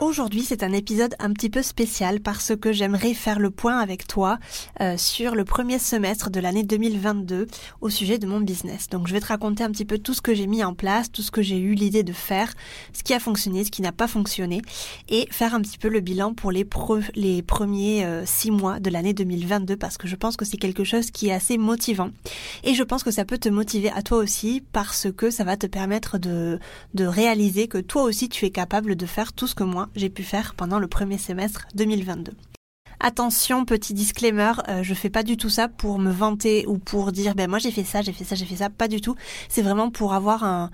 Aujourd'hui, c'est un épisode un petit peu spécial parce que j'aimerais faire le point avec toi euh, sur le premier semestre de l'année 2022 au sujet de mon business. Donc, je vais te raconter un petit peu tout ce que j'ai mis en place, tout ce que j'ai eu l'idée de faire, ce qui a fonctionné, ce qui n'a pas fonctionné, et faire un petit peu le bilan pour les, les premiers euh, six mois de l'année 2022 parce que je pense que c'est quelque chose qui est assez motivant et je pense que ça peut te motiver à toi aussi parce que ça va te permettre de, de réaliser que toi aussi tu es capable de faire tout ce que moi j'ai pu faire pendant le premier semestre 2022. Attention, petit disclaimer, euh, je fais pas du tout ça pour me vanter ou pour dire ben moi j'ai fait ça, j'ai fait ça, j'ai fait ça, pas du tout. C'est vraiment pour avoir un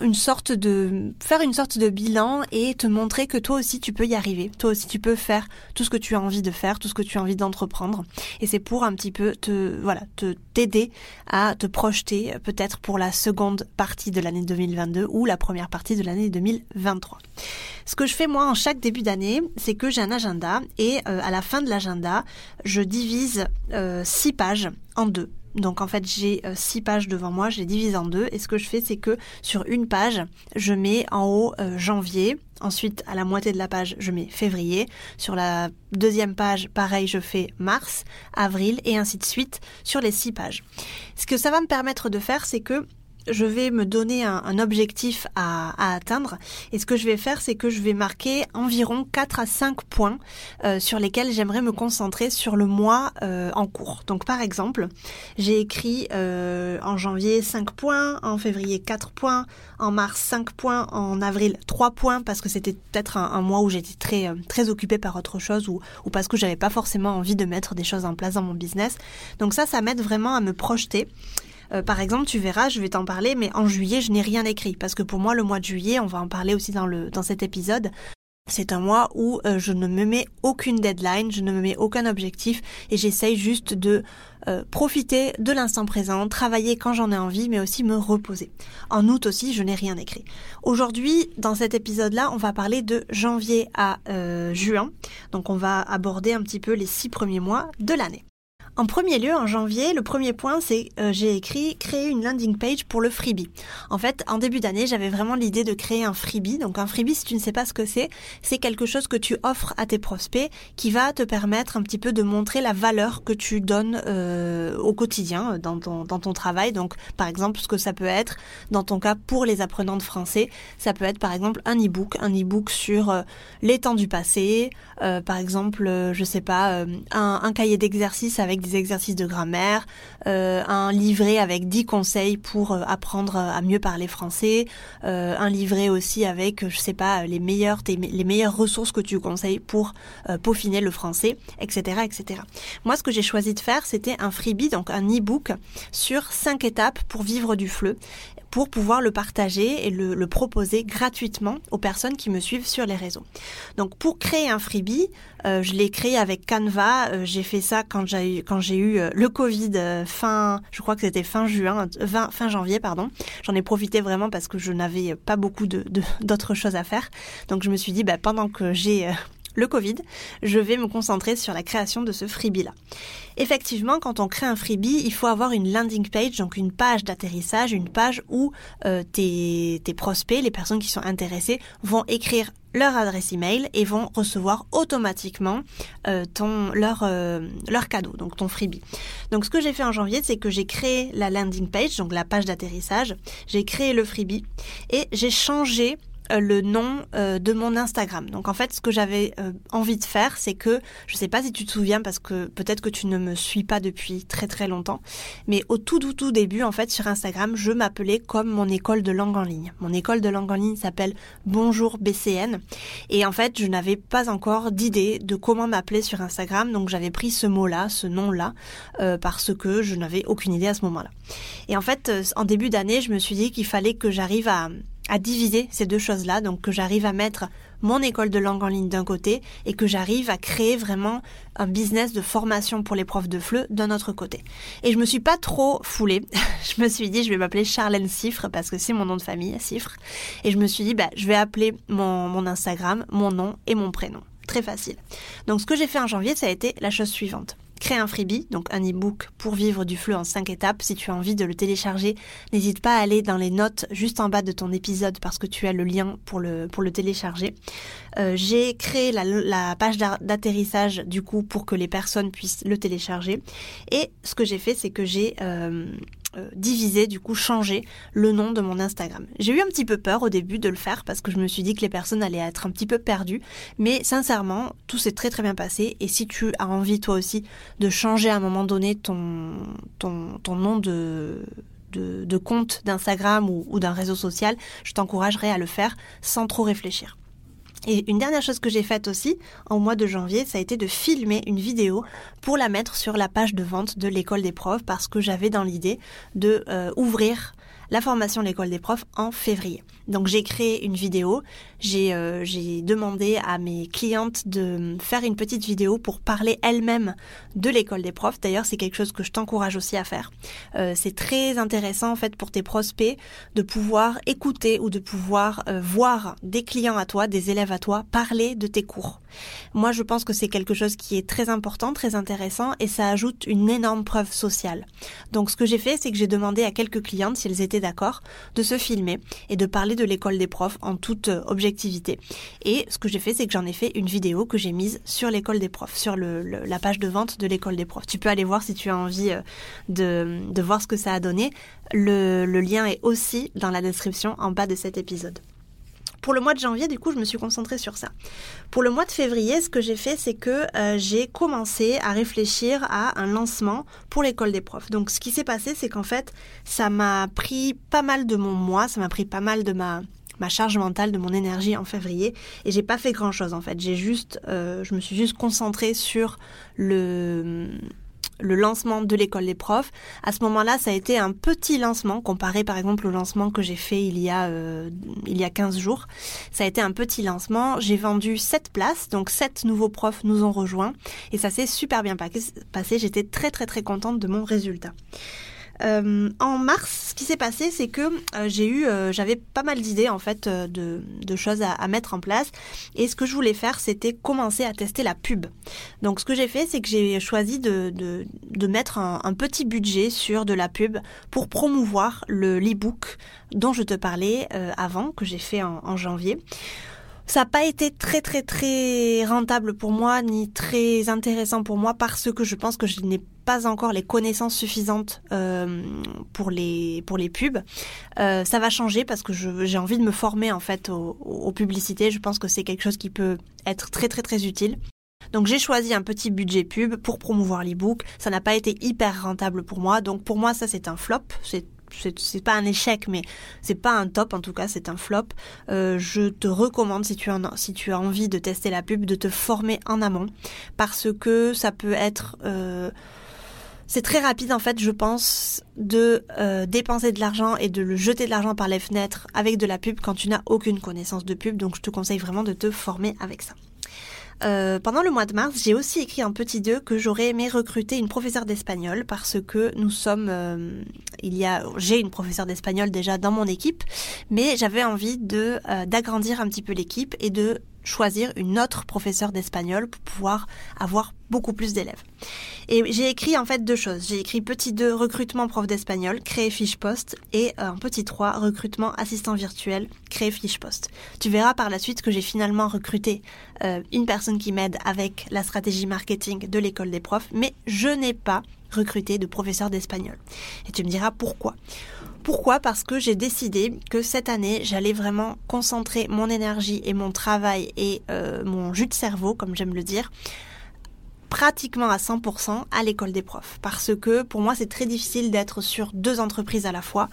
une sorte de faire une sorte de bilan et te montrer que toi aussi tu peux y arriver. Toi aussi tu peux faire tout ce que tu as envie de faire, tout ce que tu as envie d'entreprendre. Et c'est pour un petit peu te voilà te t'aider à te projeter peut-être pour la seconde partie de l'année 2022 ou la première partie de l'année 2023. Ce que je fais moi en chaque début d'année, c'est que j'ai un agenda et euh, à la fin de l'agenda, je divise euh, six pages en deux. Donc en fait j'ai euh, six pages devant moi, je les divise en deux et ce que je fais c'est que sur une page je mets en haut janvier, ensuite à la moitié de la page je mets février, sur la deuxième page pareil je fais mars, avril et ainsi de suite sur les six pages. Ce que ça va me permettre de faire c'est que je vais me donner un, objectif à, atteindre et ce que je vais faire c'est que je vais marquer environ 4 à 5 points euh, sur lesquels j'aimerais me concentrer sur le mois euh, en cours. Donc par exemple, j'ai écrit euh, en janvier 5 points, en février 4 points, en mars 5 points, en avril 3 points parce que c'était peut-être un, mois où j'étais très très occupée par autre chose ou, ou parce que j'avais pas forcément envie de mettre des choses en place dans mon business. Donc ça ça m'aide vraiment à me projeter euh, par exemple, tu verras, je vais t'en parler, mais en juillet, je n'ai rien écrit parce que pour moi, le mois de juillet, on va en parler aussi dans le dans cet épisode. C'est un mois où euh, je ne me mets aucune deadline, je ne me mets aucun objectif et j'essaye juste de euh, profiter de l'instant présent, travailler quand j'en ai envie, mais aussi me reposer. En août aussi, je n'ai rien écrit. Aujourd'hui, dans cet épisode-là, on va parler de janvier à juin. Donc on va aborder un petit peu les six premiers mois de l'année. En premier lieu, en janvier, le premier point, c'est euh, j'ai écrit créer une landing page pour le freebie. En fait, en début d'année, j'avais vraiment l'idée de créer un freebie. Donc un freebie, si tu ne sais pas ce que c'est, c'est quelque chose que tu offres à tes prospects qui va te permettre un petit peu de montrer la valeur que tu donnes euh, au quotidien dans ton, dans ton travail. Donc par exemple, ce que ça peut être, dans ton cas pour les apprenants de français, ça peut être par exemple un e-book, un e-book sur euh, les temps du passé, euh, par exemple, je sais pas, un, un cahier d'exercice avec des exercices de grammaire, euh, un livret avec 10 conseils pour euh, apprendre à mieux parler français, euh, un livret aussi avec, je sais pas, les meilleures, les meilleures ressources que tu conseilles pour peaufiner le français, etc., etc. Moi, ce que j'ai choisi de faire, c'était un freebie, donc un e-book sur 5 étapes pour vivre du fleu pour pouvoir le partager et le, proposer gratuitement aux personnes qui me suivent sur les réseaux. Donc pour créer un freebie, euh, je l'ai créé avec Canva. Euh, j'ai fait ça quand j'ai quand j'ai eu euh, le Covid fin, je crois que c'était fin juin, fin janvier pardon. J'en ai profité vraiment parce que je n'avais pas beaucoup de d'autres choses à faire. Donc je me suis dit bah, pendant que j'ai le Covid, je vais me concentrer sur la création de ce freebie-là. Effectivement, quand on crée un freebie, il faut avoir une landing page, donc une page d'atterrissage, une page où euh, tes, prospects, les personnes qui sont intéressées, vont écrire leur adresse email et vont recevoir automatiquement euh, ton leur euh, leur cadeau, donc ton freebie. Donc ce que j'ai fait en janvier, c'est que j'ai créé la landing page, donc la page d'atterrissage, j'ai créé le freebie et j'ai changé le nom euh, de mon Instagram. Donc en fait, ce que j'avais euh, envie de faire, c'est que, je sais pas si tu te souviens, parce que peut-être que tu ne me suis pas depuis très très longtemps, mais au tout tout tout début, en fait, sur Instagram, je m'appelais comme mon école de langue en ligne. Mon école de langue en ligne s'appelle Bonjour BCN. Et en fait, je n'avais pas encore d'idée de comment m'appeler sur Instagram, donc j'avais pris ce mot-là, ce nom-là, parce que je n'avais aucune idée à ce moment-là. Et en fait, en début d'année, je me suis dit qu'il fallait que j'arrive à à diviser ces deux choses-là, donc que j'arrive à mettre mon école de langue en ligne d'un côté et que j'arrive à créer vraiment un business de formation pour les profs de FLE d'un autre côté. Et je me suis pas trop foulée. je me suis dit, je vais m'appeler Charlène Cifre parce que c'est mon nom de famille, Cifre. Et je me suis dit, bah, je vais appeler mon, mon Instagram, mon nom et mon prénom. Très facile. Donc ce que j'ai fait en janvier, ça a été la chose suivante créer un freebie, donc un e-book pour vivre du fleu en 5 étapes. Si tu as envie de le télécharger, n'hésite pas à aller dans les notes juste en bas de ton épisode parce que tu as le lien pour le, télécharger. Euh, j'ai créé la, la page d'atterrissage du coup pour que les personnes puissent le télécharger. Et ce que j'ai fait, c'est que j'ai euh, euh, diviser, du coup changer le nom de mon Instagram. J'ai eu un petit peu peur au début de le faire parce que je me suis dit que les personnes allaient être un petit peu perdues, mais sincèrement, tout s'est très très bien passé et si tu as envie toi aussi de changer à un moment donné ton, ton, ton nom de, de, compte d'Instagram ou, ou d'un réseau social, je t'encouragerais à le faire sans trop réfléchir. Et une dernière chose que j'ai faite aussi en mois de janvier, ça a été de filmer une vidéo pour la mettre sur la page de vente de l'école des profs parce que j'avais dans l'idée de euh, ouvrir la formation l'école des profs en février. Donc j'ai créé une vidéo, j'ai euh, demandé à mes clientes de faire une petite vidéo pour parler elles-mêmes de l'école des profs. D'ailleurs c'est quelque chose que je t'encourage aussi à faire. Euh, c'est très intéressant en fait pour tes prospects de pouvoir écouter ou de pouvoir euh, voir des clients à toi, des élèves à toi parler de tes cours. Moi je pense que c'est quelque chose qui est très important, très intéressant et ça ajoute une énorme preuve sociale. Donc ce que j'ai fait c'est que j'ai demandé à quelques clientes si elles étaient d'accord, de se filmer et de parler de l'école des profs en toute euh, objectivité. Et ce que j'ai fait, c'est que j'en ai fait une vidéo que j'ai mise sur l'école des profs, sur la page de vente de l'école des profs. Tu peux aller voir si tu as envie euh, de, de voir ce que ça a donné. Le lien est aussi dans la description en bas de cet épisode. Pour le mois de janvier, du coup, je me suis concentrée sur ça. Pour le mois de février, ce que j'ai fait, c'est que euh, j'ai commencé à réfléchir à un lancement pour l'école des profs. Donc, ce qui s'est passé, c'est qu'en fait, ça m'a pris pas mal de mon mois, ça m'a pris pas mal de ma charge mentale, de mon énergie en février. Et j'ai pas fait grand chose en fait. J'ai juste, euh, je me suis juste concentrée sur le le lancement de l'école des profs. À ce moment-là, ça a été un petit lancement comparé par exemple au lancement que j'ai fait il y a euh, il y a 15 jours. Ça a été un petit lancement. J'ai vendu 7 places, donc 7 nouveaux profs nous ont rejoints et ça s'est super bien passé. J'étais très très très contente de mon résultat. Euh, en mars, ce qui s'est passé, c'est que euh, j'ai eu, euh, j'avais pas mal d'idées en fait de, choses à, mettre en place. Et ce que je voulais faire, c'était commencer à tester la pub. Donc, ce que j'ai fait, c'est que j'ai choisi de, mettre un, petit budget sur de la pub pour promouvoir le l'e-book dont je te parlais avant, que j'ai fait en janvier. Ça n'a pas été très très très rentable pour moi, ni très intéressant pour moi, parce que je pense que je n'ai pas encore les connaissances suffisantes euh, pour les pubs. Euh, ça va changer parce que j'ai envie de me former en fait aux, publicités. Je pense que c'est quelque chose qui peut être très très très utile. Donc j'ai choisi un petit budget pub pour promouvoir l'ebook. Ça n'a pas été hyper rentable pour moi. Donc pour moi ça c'est un flop. C'est pas un échec, mais c'est pas un top en tout cas, c'est un flop. Euh, je te recommande si tu, as, envie de tester la pub, de te former en amont, parce que ça peut être euh, c'est très rapide en fait, je pense, de euh, dépenser de l'argent et de le jeter de l'argent par les fenêtres avec de la pub quand tu n'as aucune connaissance de pub. Donc je te conseille vraiment de te former avec ça. Euh, pendant le mois de mars, j'ai aussi écrit un petit 2 que j'aurais aimé recruter une professeure d'espagnol parce que nous sommes, euh, il y a, j'ai une professeure d'espagnol déjà dans mon équipe, mais j'avais envie de d'agrandir un petit peu l'équipe et de choisir une autre professeure d'espagnol pour pouvoir avoir beaucoup plus d'élèves. Et j'ai écrit en fait deux choses. J'ai écrit petit 2 recrutement prof d'espagnol, créer fiche poste et un petit 3 recrutement assistant virtuel, créer fiche poste. Tu verras par la suite que j'ai finalement recruté euh, une personne qui m'aide avec la stratégie marketing de l'école des profs, mais je n'ai pas recruté de professeur d'espagnol. Et tu me diras pourquoi. Pourquoi? Parce que j'ai décidé que cette année, j'allais vraiment concentrer mon énergie et mon travail et euh, mon jus de cerveau, comme j'aime le dire, pratiquement à 100% à l'école des profs. Parce que pour moi, c'est très difficile d'être sur deux entreprises à la fois.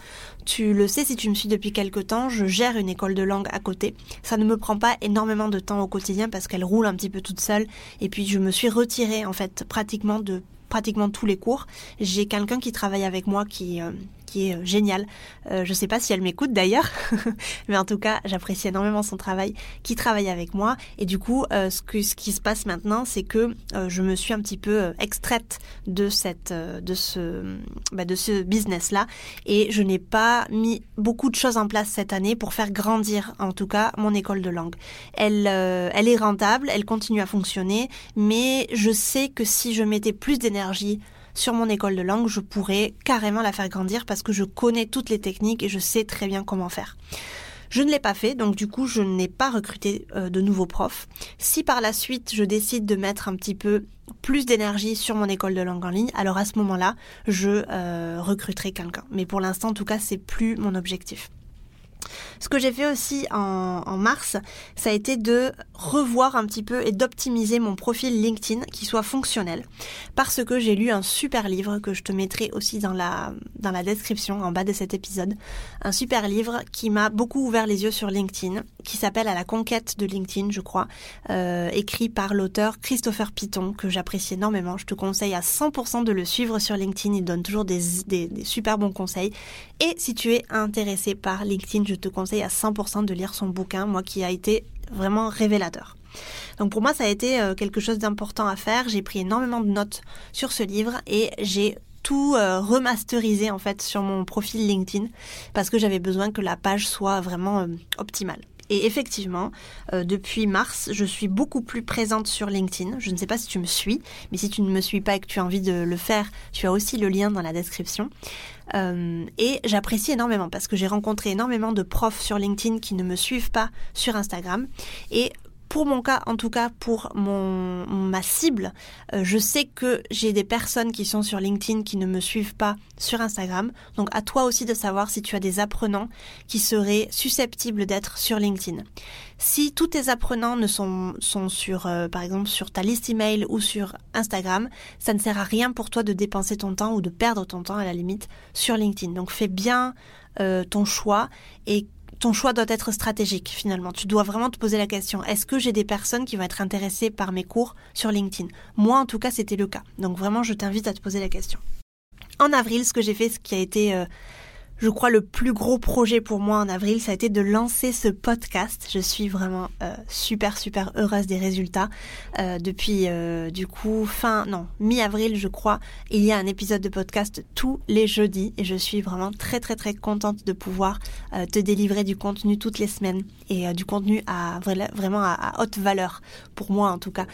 Tu le sais si tu me suis depuis quelque temps, je gère une école de langue à côté. Ça ne me prend pas énormément de temps au quotidien parce qu'elle roule un petit peu toute seule. Et puis je me suis retirée en fait pratiquement de pratiquement tous les cours. J'ai quelqu'un qui travaille avec moi qui, euh, qui est géniale. je sais pas si elle m'écoute d'ailleurs, mais en tout cas, j'apprécie énormément son travail, qui travaille avec moi. Et du coup, ce, que, ce qui se passe maintenant, c'est que je me suis un petit peu extraite de cette, de ce, bah, ce business là, et je n'ai pas mis beaucoup de choses en place cette année pour faire grandir, en tout cas, mon école de langue. Elle, elle est rentable, elle continue à fonctionner, mais je sais que si je mettais plus d'énergie sur mon école de langue, je pourrais carrément la faire grandir parce que je connais toutes les techniques et je sais très bien comment faire. Je ne l'ai pas fait, donc du coup, je n'ai pas recruté euh, de nouveaux profs. Si par la suite, je décide de mettre un petit peu plus d'énergie sur mon école de langue en ligne, alors à ce moment-là, je euh, recruterai quelqu'un. Mais pour l'instant, en tout cas, c'est plus mon objectif. Ce que j'ai fait aussi en, mars, ça a été de revoir un petit peu et d'optimiser mon profil LinkedIn qui soit fonctionnel. Parce que j'ai lu un super livre que je te mettrai aussi dans la, description en bas de cet épisode. Un super livre qui m'a beaucoup ouvert les yeux sur LinkedIn, qui s'appelle À la conquête de LinkedIn, je crois, euh, écrit par l'auteur Christopher Piton, que j'apprécie énormément. Je te conseille à 100% de le suivre sur LinkedIn. Il donne toujours des, super bons conseils. Et si tu es intéressé par LinkedIn, te conseille à 100% de lire son bouquin, moi qui a été vraiment révélateur. Donc pour moi, ça a été euh, quelque chose d'important à faire. J'ai pris énormément de notes sur ce livre et j'ai tout euh, remasterisé en fait sur mon profil LinkedIn parce que j'avais besoin que la page soit vraiment euh, optimale. Et effectivement, depuis mars, je suis beaucoup plus présente sur LinkedIn. Je ne sais pas si tu me suis, mais si tu ne me suis pas et que tu as envie de le faire, tu as aussi le lien dans la description. Euh, et j'apprécie énormément parce que j'ai rencontré énormément de profs sur LinkedIn qui ne me suivent pas sur Instagram. Et pour mon cas, en tout cas pour mon, ma cible, euh, je sais que j'ai des personnes qui sont sur LinkedIn qui ne me suivent pas sur Instagram. Donc à toi aussi de savoir si tu as des apprenants qui seraient susceptibles d'être sur LinkedIn. Si tous tes apprenants ne sont, sont sur, euh, par exemple, sur ta liste email ou sur Instagram, ça ne sert à rien pour toi de dépenser ton temps ou de perdre ton temps à la limite sur LinkedIn. Donc fais bien euh, ton choix et ton choix doit être stratégique finalement. Tu dois vraiment te poser la question, est-ce que j'ai des personnes qui vont être intéressées par mes cours sur LinkedIn? Moi en tout cas c'était le cas. Donc vraiment je t'invite à te poser la question. En avril, ce que j'ai fait, ce qui a été euh, je crois, le plus gros projet pour moi en avril, ça a été de lancer ce podcast. Je suis vraiment euh, super, super heureuse des résultats. Euh, depuis, euh, du coup, fin, non, mi-avril, je crois, il y a un épisode de podcast tous les jeudis et je suis vraiment très, très, très contente de pouvoir te délivrer du contenu toutes les semaines et du contenu à vraiment à, haute valeur pour moi en tout cas.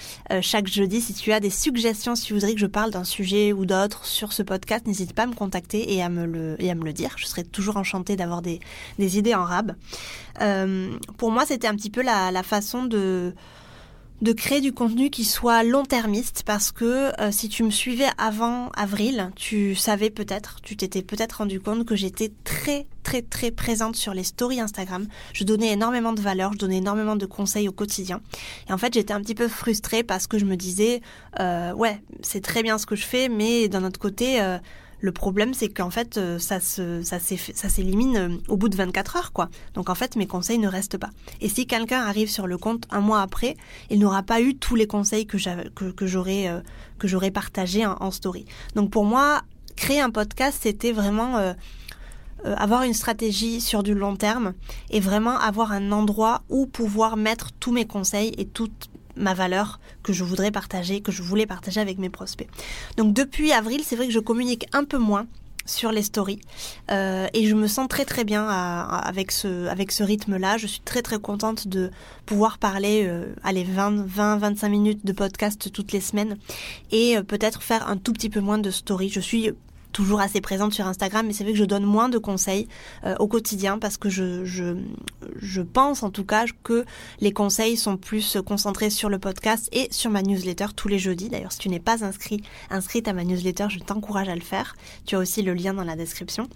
chaque jeudi, si tu as des suggestions, si tu voudrais que je parle d'un sujet ou d'autre sur ce podcast, n'hésite pas à me contacter et à me le, et à me le dire serais toujours enchantée d'avoir des, idées en rab. Euh, pour moi, c'était un petit peu la, façon de créer du contenu qui soit long-termiste parce que euh, si tu me suivais avant avril, tu savais peut-être, tu t'étais peut-être rendu compte que j'étais très très très présente sur les stories Instagram. Je donnais énormément de valeur, je donnais énormément de conseils au quotidien. Et en fait, j'étais un petit peu frustrée parce que je me disais, euh, ouais, c'est très bien ce que je fais, mais d'un autre côté, le problème, c'est qu'en fait, euh, ça se, ça s'élimine euh, au bout de 24 heures, quoi. Donc en fait, mes conseils ne restent pas. Et si quelqu'un arrive sur le compte un mois après, il n'aura pas eu tous les conseils que que, j'aurais, euh, que j'aurais partagé en, story. Donc pour moi, créer un podcast, c'était vraiment avoir une stratégie sur du long terme et vraiment avoir un endroit où pouvoir mettre tous mes conseils et toutes ma valeur que je voudrais partager, que je voulais partager avec mes prospects. Donc depuis avril, c'est vrai que je communique un peu moins sur les stories euh, et je me sens très très bien avec ce avec ce rythme là je suis très très contente de pouvoir parler euh, allez 20 20 25 minutes de podcast toutes les semaines et euh, peut-être faire un tout petit peu moins de stories je suis toujours assez présente sur Instagram, mais c'est vrai que je donne moins de conseils euh, au quotidien parce que je, je, je pense en tout cas que les conseils sont plus concentrés sur le podcast et sur ma newsletter tous les jeudis. D'ailleurs, si tu n'es pas inscrit, inscrite à ma newsletter, je t'encourage à le faire. Tu as aussi le lien dans la description.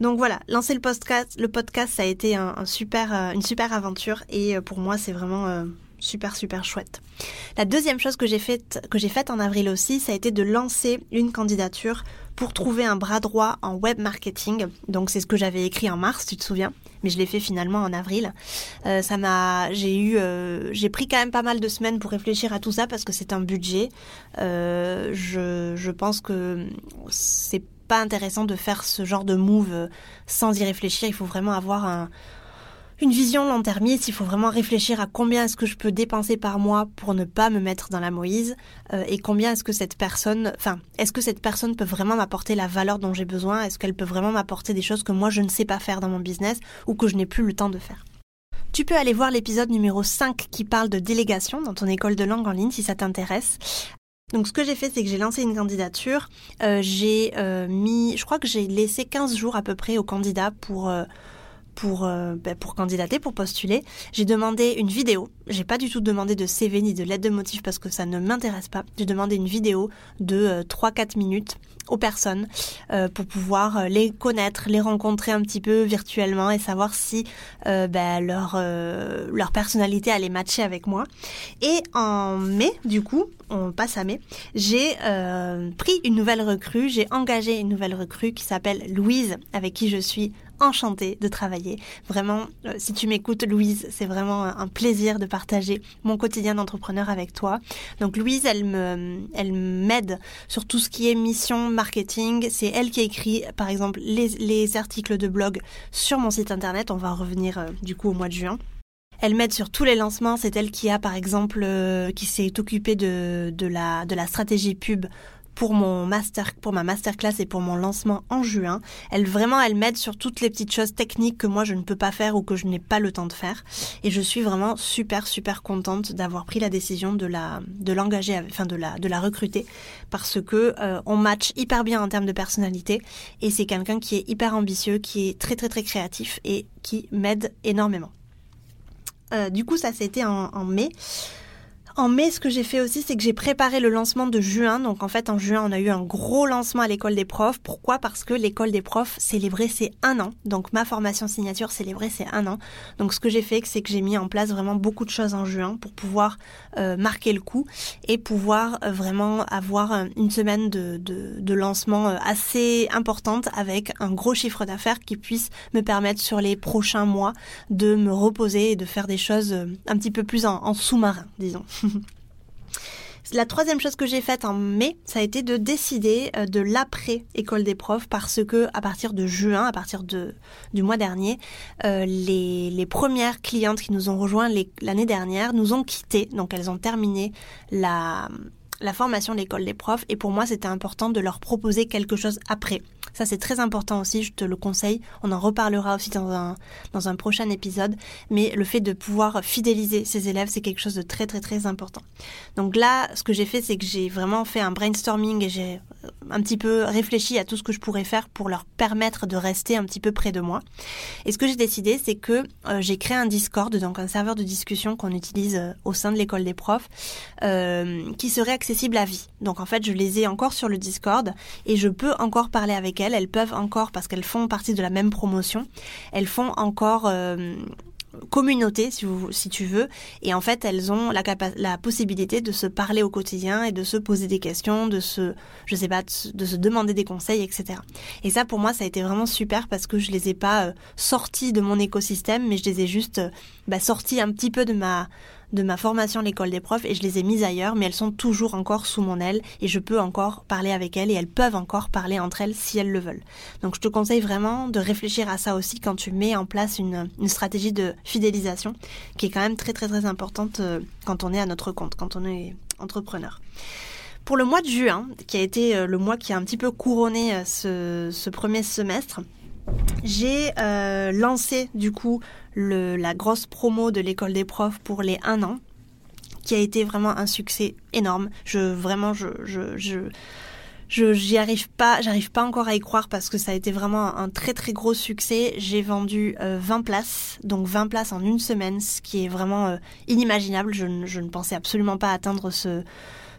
Donc voilà, lancer le podcast, le podcast, ça a été un, super, euh, une super aventure et euh, pour moi, c'est vraiment super super chouette. La deuxième chose que j'ai faite que j'ai faite en avril aussi, ça a été de lancer une candidature pour trouver un bras droit en web marketing. Donc c'est ce que j'avais écrit en mars, tu te souviens, mais je l'ai fait finalement en avril. Euh, ça m'a, j'ai eu, euh, j'ai pris quand même pas mal de semaines pour réfléchir à tout ça parce que c'est un budget. Euh, je, je pense que c'est pas intéressant de faire ce genre de move sans y réfléchir. Il faut vraiment avoir un, une vision long-termiste, il faut vraiment réfléchir à combien est-ce que je peux dépenser par mois pour ne pas me mettre dans la Moïse euh, et combien est-ce que cette personne, enfin, est-ce que cette personne peut vraiment m'apporter la valeur dont j'ai besoin? Est-ce qu'elle peut vraiment m'apporter des choses que moi je ne sais pas faire dans mon business ou que je n'ai plus le temps de faire? Tu peux aller voir l'épisode numéro 5 qui parle de délégation dans ton école de langue en ligne si ça t'intéresse. Donc ce que j'ai fait, c'est que j'ai lancé une candidature. Euh, j'ai euh, mis, je crois que j'ai laissé 15 jours à peu près au candidat pour pour, euh, ben, pour candidater, pour postuler. J'ai demandé une vidéo. J'ai pas du tout demandé de CV ni de lettre de motif parce que ça ne m'intéresse pas. J'ai demandé une vidéo de 3-4 euh, minutes aux personnes euh, pour pouvoir les connaître, les rencontrer un petit peu virtuellement et savoir si ben, leur, leur personnalité allait matcher avec moi. Et en mai, du coup, on passe à mai, j'ai pris une nouvelle recrue, j'ai engagé une nouvelle recrue qui s'appelle Louise, avec qui je suis enchantée de travailler. Vraiment, euh, si tu m'écoutes, Louise, c'est vraiment un plaisir de partager mon quotidien d'entrepreneur avec toi. Donc Louise, elle me, elle m'aide sur tout ce qui est mission, marketing. C'est elle qui écrit, par exemple, les, articles de blog sur mon site internet. On va revenir euh, du coup au mois de juin. Elle m'aide sur tous les lancements. C'est elle qui a, par exemple, euh, qui s'est occupée de, la, de la stratégie pub pour mon master, pour ma masterclass et pour mon lancement en juin. Elle vraiment, elle m'aide sur toutes les petites choses techniques que moi je ne peux pas faire ou que je n'ai pas le temps de faire. Et je suis vraiment super super contente d'avoir pris la décision de la, de l'engager, enfin de la, de la recruter parce que euh, on match hyper bien en termes de personnalité et c'est quelqu'un qui est hyper ambitieux, qui est très très très créatif et qui m'aide énormément. Euh, du coup, ça c'était en, en mai. En mai, ce que j'ai fait aussi, c'est que j'ai préparé le lancement de juin. Donc en fait, en juin, on a eu un gros lancement à l'école des profs. Pourquoi? Parce que l'école des profs célébrait ses un an. Donc ma formation signature célébrait ses un an. Donc ce que j'ai fait, c'est que j'ai mis en place vraiment beaucoup de choses en juin pour pouvoir euh, marquer le coup et pouvoir euh, vraiment avoir euh, une semaine de, de, de lancement assez importante avec un gros chiffre d'affaires qui puisse me permettre sur les prochains mois de me reposer et de faire des choses un petit peu plus en sous-marin, disons. La troisième chose que j'ai faite en mai, ça a été de décider euh, de l'après école des profs parce que à partir de juin, à partir de, du mois dernier, euh, les, les, premières clientes qui nous ont rejoints l'année dernière nous ont quittés. Donc elles ont terminé la, la formation de l'école des profs et pour moi c'était important de leur proposer quelque chose après. Ça c'est très important aussi, je te le conseille. On en reparlera aussi dans un, dans un prochain épisode. Mais le fait de pouvoir fidéliser ses élèves, c'est quelque chose de très très très important. Donc là, ce que j'ai fait, c'est que j'ai vraiment fait un brainstorming et j'ai euh, un petit peu réfléchi à tout ce que je pourrais faire pour leur permettre de rester un petit peu près de moi. Et ce que j'ai décidé, c'est que euh, j'ai créé un Discord, donc un serveur de discussion qu'on utilise euh, au sein de l'école des profs, qui serait accessible à vie. Donc en fait, je les ai encore sur le Discord et je peux encore parler avec elles. Elles peuvent encore, parce qu'elles font partie de la même promotion, elles font encore euh, communauté, si, vous, si tu veux. Et en fait, elles ont la, la possibilité de se parler au quotidien et de se poser des questions, de se, je sais pas, de se, demander des conseils, etc. Et ça, pour moi, ça a été vraiment super parce que je les ai pas euh, sortis de mon écosystème, mais je les ai juste euh, bah, un petit peu de ma de ma formation à l'école des profs et je les ai mises ailleurs, mais elles sont toujours encore sous mon aile et je peux encore parler avec elles et elles peuvent encore parler entre elles si elles le veulent. Donc je te conseille vraiment de réfléchir à ça aussi quand tu mets en place une, stratégie de fidélisation qui est quand même très très très importante euh, quand on est à notre compte, quand on est entrepreneur. Pour le mois de juin, qui a été euh, le mois qui a un petit peu couronné euh, ce premier semestre, j'ai euh, lancé du coup le, la grosse promo de l'école des profs pour les 1 an, qui a été vraiment un succès énorme. Je vraiment je je je je j'y arrive pas, j'arrive pas encore à y croire parce que ça a été vraiment un très très gros succès. J'ai vendu 20 euh, places, donc 20 places en une semaine, ce qui est vraiment euh, inimaginable. Je, je ne pensais absolument pas atteindre ce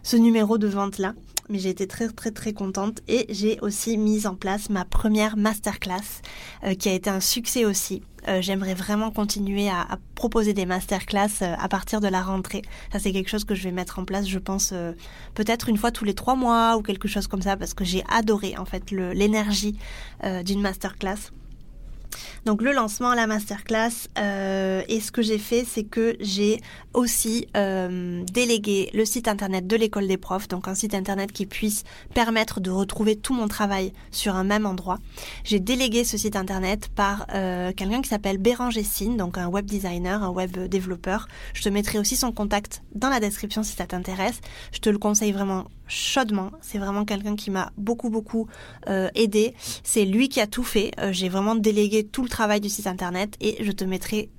ce numéro de vente là mais j'ai été très très très contente et j'ai aussi mis en place ma première masterclass euh, qui a été un succès aussi. Euh, j'aimerais vraiment continuer à, proposer des masterclass euh, à partir de la rentrée. Ça c'est quelque chose que je vais mettre en place, je pense peut-être une fois tous les trois mois ou quelque chose comme ça parce que j'ai adoré en fait l'énergie d'une masterclass. Donc le lancement, la masterclass, euh, et ce que j'ai fait, c'est que j'ai aussi euh, délégué le site internet de l'école des profs, donc un site internet qui puisse permettre de retrouver tout mon travail sur un même endroit. J'ai délégué ce site internet par euh, quelqu'un qui s'appelle Béranger Sine, donc un web designer, un web développeur. Je te mettrai aussi son contact dans la description si ça t'intéresse. Je te le conseille vraiment chaudement. C'est vraiment quelqu'un qui m'a beaucoup beaucoup euh, aidé. C'est lui qui a tout fait. Euh, j'ai vraiment délégué tout le travail du site internet et je te mettrai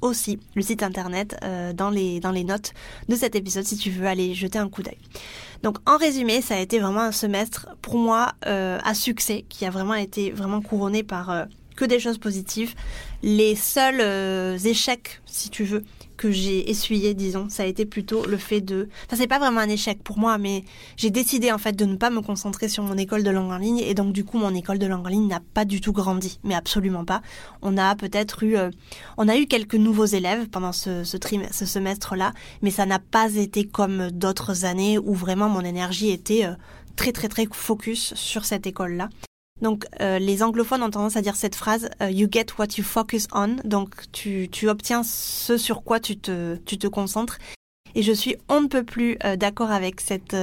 aussi le site internet euh, dans les dans les notes de cet épisode si tu veux aller jeter un coup d'œil. Donc en résumé, ça a été vraiment un semestre pour moi à succès qui a vraiment été vraiment couronné par que des choses positives. Les seuls échecs, si tu veux, que j'ai essuyé, disons, ça a été plutôt le fait de... Enfin, c'est pas vraiment un échec pour moi, mais j'ai décidé en fait de ne pas me concentrer sur mon école de langue en ligne et donc du coup mon école de langue en ligne n'a pas du tout grandi, mais absolument pas. On a peut-être eu... Euh, on a eu quelques nouveaux élèves pendant ce, ce, ce semestre-là, mais ça n'a pas été comme d'autres années où vraiment mon énergie était... Euh, très très très focus sur cette école-là. Donc euh, les anglophones ont tendance à dire cette phrase euh, You get what you focus on. Donc tu, tu obtiens ce sur quoi tu te, tu te concentres. Et je suis on ne peut plus euh, d'accord avec cette,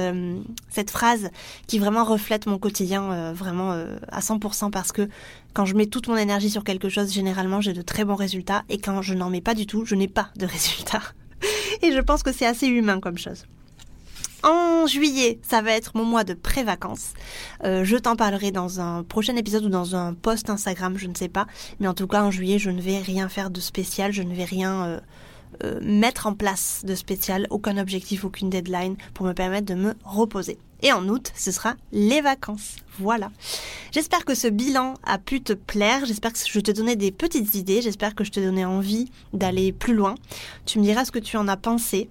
cette phrase qui vraiment reflète mon quotidien vraiment à 100% parce que quand je mets toute mon énergie sur quelque chose, généralement j'ai de très bons résultats et quand je n'en mets pas du tout, je n'ai pas de résultats. et je pense que c'est assez humain comme chose. En juillet, ça va être mon mois de pré-vacances. Euh, je t'en parlerai dans un prochain épisode ou dans un post Instagram, je ne sais pas. Mais en tout cas, en juillet, je ne vais rien faire de spécial, je ne vais rien euh, euh, mettre en place de spécial, aucun objectif, aucune deadline pour me permettre de me reposer. Et en août, ce sera les vacances. Voilà. J'espère que ce bilan a pu te plaire. J'espère que je te donnais des petites idées. J'espère que je te donnais envie d'aller plus loin. Tu me diras ce que tu en as pensé.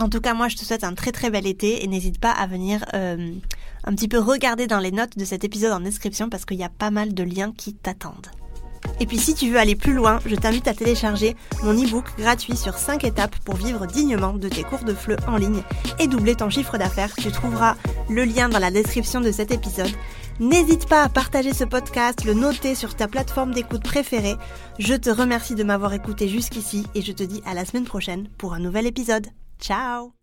En tout cas, moi, je te souhaite un très très bel été et n'hésite pas à venir euh, un petit peu regarder dans les notes de cet épisode en description parce qu'il y a pas mal de liens qui t'attendent. Et puis si tu veux aller plus loin, je t'invite à télécharger mon e-book gratuit sur 5 étapes pour vivre dignement de tes cours de FLE en ligne et doubler ton chiffre d'affaires. Tu trouveras le lien dans la description de cet épisode. N'hésite pas à partager ce podcast, le noter sur ta plateforme d'écoute préférée. Je te remercie de m'avoir écouté jusqu'ici et je te dis à la semaine prochaine pour un nouvel épisode. Ciao